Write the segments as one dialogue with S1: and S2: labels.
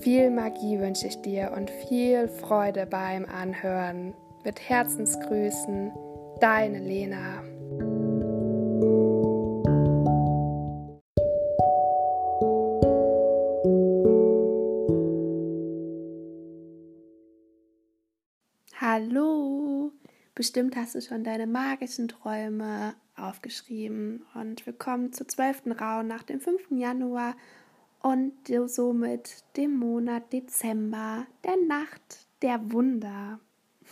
S1: Viel Magie wünsche ich dir und viel Freude beim Anhören. Mit Herzensgrüßen, deine Lena. Hallo! Bestimmt hast du schon deine magischen Träume aufgeschrieben und willkommen zur 12. Rau nach dem 5. Januar und somit dem Monat Dezember, der Nacht der Wunder.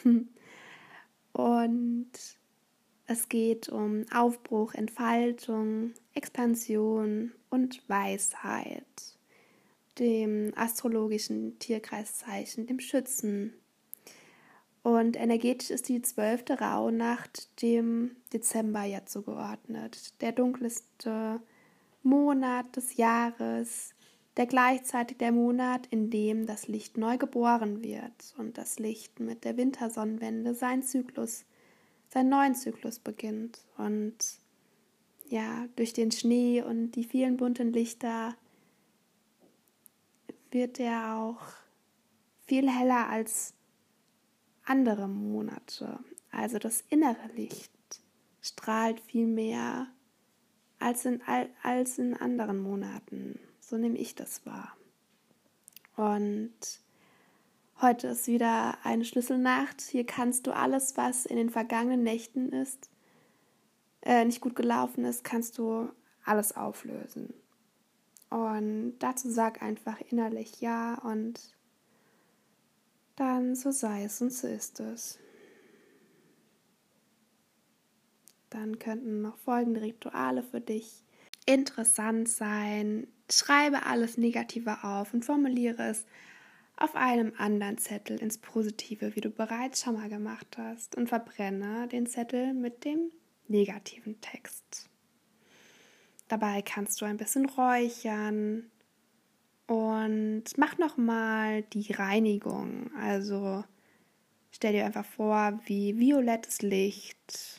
S1: Und es geht um Aufbruch, Entfaltung, Expansion und Weisheit, dem astrologischen Tierkreiszeichen, dem Schützen. Und energetisch ist die zwölfte Rauhnacht dem Dezember jetzt zugeordnet, der dunkelste Monat des Jahres, der gleichzeitig der Monat, in dem das Licht neu geboren wird und das Licht mit der Wintersonnenwende seinen Zyklus, seinen neuen Zyklus beginnt. Und ja, durch den Schnee und die vielen bunten Lichter wird er auch viel heller als andere Monate. Also das innere Licht strahlt viel mehr als in, als in anderen Monaten. So nehme ich das wahr. Und heute ist wieder eine Schlüsselnacht. Hier kannst du alles, was in den vergangenen Nächten ist, äh, nicht gut gelaufen ist, kannst du alles auflösen. Und dazu sag einfach innerlich ja und dann so sei es und so ist es. Dann könnten noch folgende Rituale für dich interessant sein. Schreibe alles Negative auf und formuliere es auf einem anderen Zettel ins Positive, wie du bereits schon mal gemacht hast, und verbrenne den Zettel mit dem negativen Text. Dabei kannst du ein bisschen räuchern und mach nochmal die Reinigung. Also stell dir einfach vor, wie violettes Licht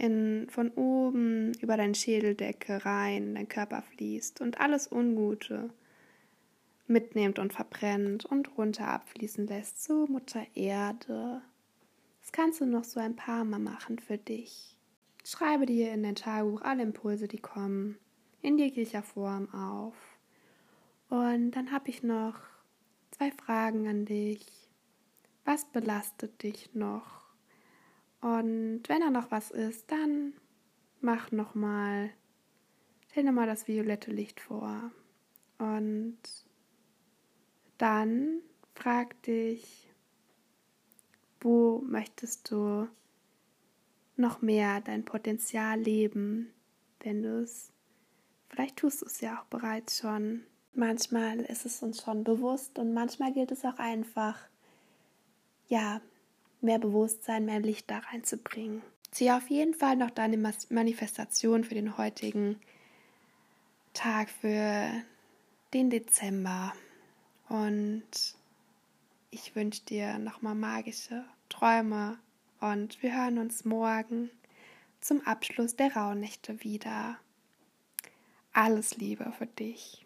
S1: in, von oben über deine Schädeldecke rein in dein Körper fließt und alles Ungute mitnimmt und verbrennt und runter abfließen lässt zu Mutter Erde. Das kannst du noch so ein paar Mal machen für dich. Schreibe dir in dein Tagebuch alle Impulse, die kommen, in jeglicher Form auf. Und dann habe ich noch zwei Fragen an dich. Was belastet dich noch? Und wenn da noch was ist, dann mach nochmal, stell dir mal das violette Licht vor. Und dann frag dich, wo möchtest du noch mehr dein Potenzial leben, wenn du es, vielleicht tust du es ja auch bereits schon. Manchmal ist es uns schon bewusst und manchmal gilt es auch einfach, ja, mehr Bewusstsein, mehr Licht da reinzubringen. Zieh auf jeden Fall noch deine Manifestation für den heutigen Tag, für den Dezember. Und ich wünsche dir nochmal magische Träume und wir hören uns morgen zum Abschluss der Rauhnächte wieder. Alles Liebe für dich.